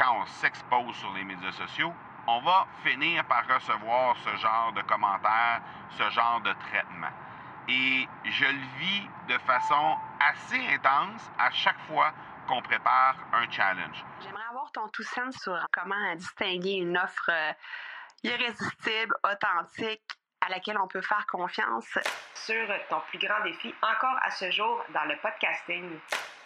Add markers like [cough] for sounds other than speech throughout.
quand on s'expose sur les médias sociaux, on va finir par recevoir ce genre de commentaires, ce genre de traitement. Et je le vis de façon assez intense à chaque fois qu'on prépare un challenge. J'aimerais avoir ton tout sens sur comment distinguer une offre euh, irrésistible, authentique, à laquelle on peut faire confiance. Sur ton plus grand défi encore à ce jour dans le podcasting.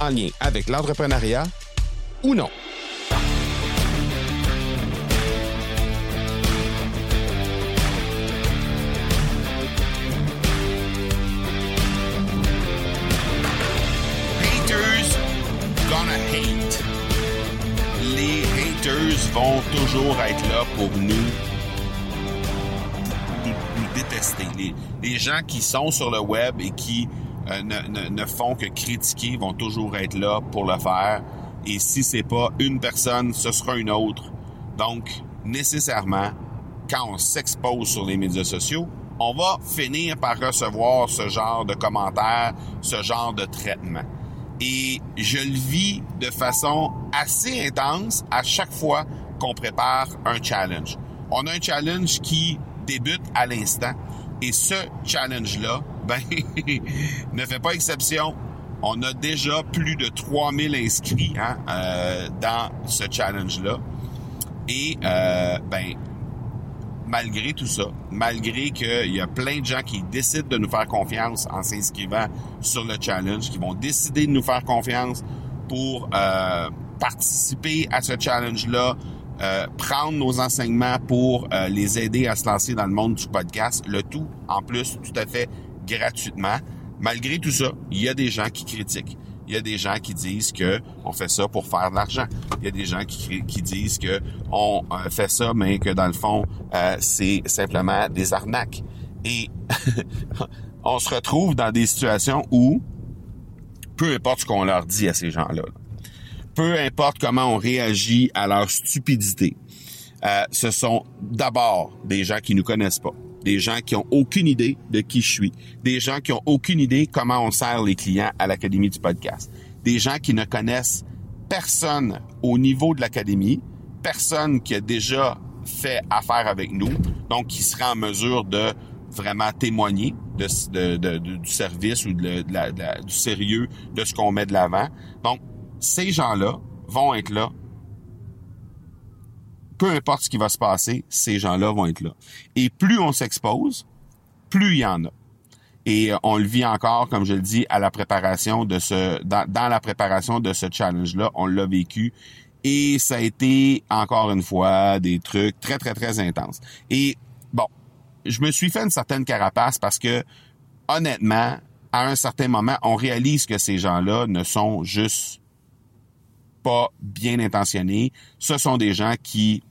en lien avec l'entrepreneuriat ou non. Hate. Les haters vont toujours être là pour nous, détester. Les gens qui sont sur le web et qui euh, ne, ne- font que critiquer vont toujours être là pour le faire. Et si c'est pas une personne, ce sera une autre. Donc, nécessairement, quand on s'expose sur les médias sociaux, on va finir par recevoir ce genre de commentaires, ce genre de traitement. Et je le vis de façon assez intense à chaque fois qu'on prépare un challenge. On a un challenge qui débute à l'instant et ce challenge-là, ben, [laughs] ne fait pas exception. On a déjà plus de 3000 inscrits hein, euh, dans ce challenge-là. Et euh, ben, malgré tout ça, malgré qu'il y a plein de gens qui décident de nous faire confiance en s'inscrivant sur le challenge, qui vont décider de nous faire confiance pour euh, participer à ce challenge-là, euh, prendre nos enseignements pour les aider à se lancer dans le monde du podcast, le tout en plus tout à fait gratuitement. Malgré tout ça, il y a des gens qui critiquent. Il y a des gens qui disent que on fait ça pour faire de l'argent. Il y a des gens qui, disent que on euh, fait ça, mais que dans le fond, euh, c'est simplement des arnaques. Et [laughs] on se retrouve dans des situations où, peu importe ce qu'on leur dit à ces gens-là, là, peu importe comment on réagit à leur stupidité, euh, ce sont d'abord des gens qui nous connaissent pas, des gens qui ont aucune idée de qui je suis, des gens qui ont aucune idée comment on sert les clients à l'Académie du podcast, des gens qui ne connaissent personne au niveau de l'Académie, personne qui a déjà fait affaire avec nous, donc qui sera en mesure de vraiment témoigner de, du service ou du sérieux de ce qu'on met de l'avant. Donc, ces gens-là vont être là. Peu importe ce qui va se passer, ces gens-là vont être là. Et plus on s'expose, plus il y en a. Et euh, on le vit encore, comme je le dis, à la préparation de ce, dans, dans la préparation de ce challenge-là, on l'a vécu. Et ça a été, encore une fois, des trucs très, très, très intenses. Et bon, je me suis fait une certaine carapace parce que, honnêtement, à un certain moment, on réalise que ces gens-là ne sont juste bien intentionnés. Ce sont des gens qui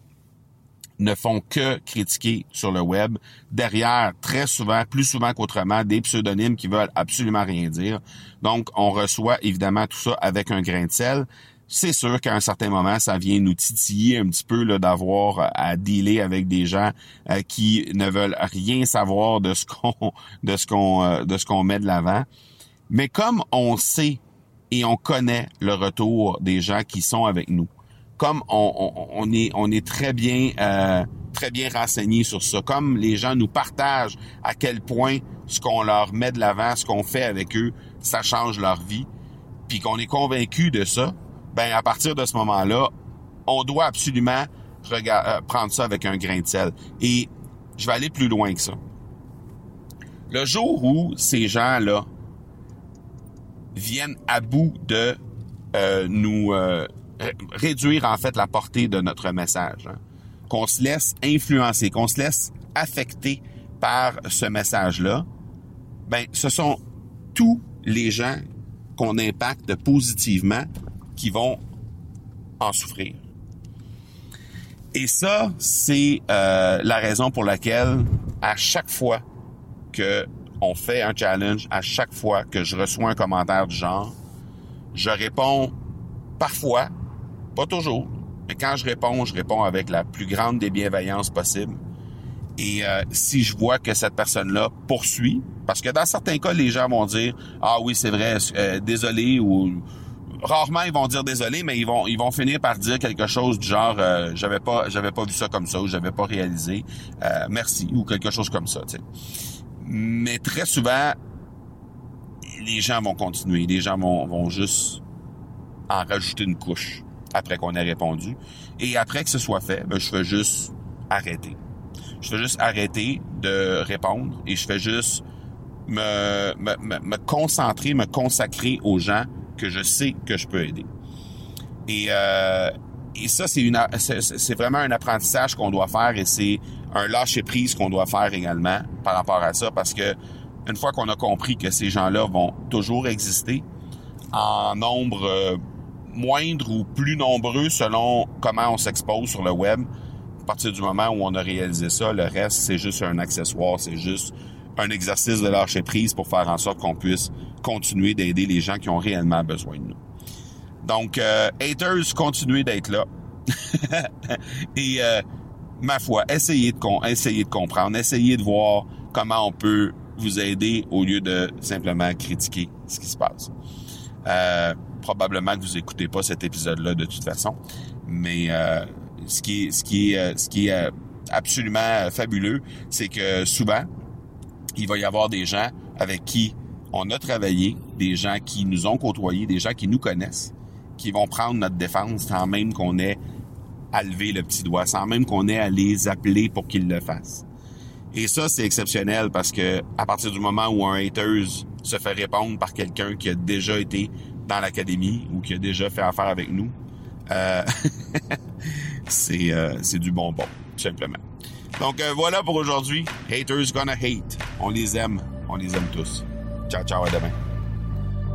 ne font que critiquer sur le web. Derrière, très souvent, plus souvent qu'autrement, des pseudonymes qui veulent absolument rien dire. Donc, on reçoit évidemment tout ça avec un grain de sel. C'est sûr qu'à un certain moment, ça vient nous titiller un petit peu d'avoir euh, à dealer avec des gens euh, qui ne veulent rien savoir de ce [laughs] qu'on de ce qu'on euh, de ce qu'on met de l'avant. Mais comme on sait et on connaît le retour des gens qui sont avec nous, comme on, on, on est on est très bien euh, très bien renseigné sur ça, comme les gens nous partagent à quel point ce qu'on leur met de l'avant, ce qu'on fait avec eux, ça change leur vie, puis qu'on est convaincu de ça, ben à partir de ce moment-là, on doit absolument euh, prendre ça avec un grain de sel. Et je vais aller plus loin que ça. Le jour où ces gens-là viennent à bout de euh, nous euh, ré- réduire en fait la portée de notre message, hein. qu'on se laisse influencer, qu'on se laisse affecter par ce message-là, ben ce sont tous les gens qu'on impacte positivement qui vont en souffrir. Et ça, c'est euh, la raison pour laquelle à chaque fois que on fait un challenge, à chaque fois que je reçois un commentaire du genre, je réponds parfois, pas toujours, mais quand je réponds, je réponds avec la plus grande des bienveillances possible. Et euh, si je vois que cette personne-là poursuit, parce que dans certains cas, les gens vont dire ah oui c'est vrai, euh, désolé ou rarement ils vont dire désolé, mais ils vont ils vont finir par dire quelque chose du genre euh, j'avais pas j'avais pas vu ça comme ça ou j'avais pas réalisé, merci ou quelque chose comme ça. sais. Mais très souvent, les gens vont continuer, les gens vont, vont juste en rajouter une couche après qu'on ait répondu. Et après que ce soit fait, ben, je fais juste arrêter. Je fais juste arrêter de répondre et je fais juste me, me, me, concentrer, me consacrer aux gens que je sais que je peux aider. Et, euh, et ça, c'est vraiment un apprentissage qu'on doit faire et c'est un lâcher prise qu'on doit faire également par rapport à ça parce que une fois qu'on a compris que ces gens-là vont toujours exister en nombre euh, moindre ou plus nombreux selon comment on s'expose sur le web, à partir du moment où on a réalisé ça, le reste c'est juste un accessoire, c'est juste un exercice de lâcher prise pour faire en sorte qu'on puisse continuer d'aider les gens qui ont réellement besoin de nous. Donc, euh, haters, continuez d'être là. [laughs] Et euh, ma foi, essayez de, essayez de comprendre, essayez de voir comment on peut vous aider au lieu de simplement critiquer ce qui se passe. Euh, probablement que vous écoutez pas cet épisode-là de toute façon, mais euh, ce qui est, ce qui est, euh, ce qui est absolument fabuleux, c'est que souvent il va y avoir des gens avec qui on a travaillé, des gens qui nous ont côtoyés, des gens qui nous connaissent, qui vont prendre notre défense sans même qu'on ait à lever le petit doigt, sans même qu'on ait à les appeler pour qu'ils le fassent. Et ça, c'est exceptionnel parce que à partir du moment où un haters se fait répondre par quelqu'un qui a déjà été dans l'académie ou qui a déjà fait affaire avec nous, euh, [laughs] c'est euh, c'est du bonbon, tout simplement. Donc euh, voilà pour aujourd'hui. Haters gonna hate. On les aime. On les aime tous. Ciao, ciao, à demain.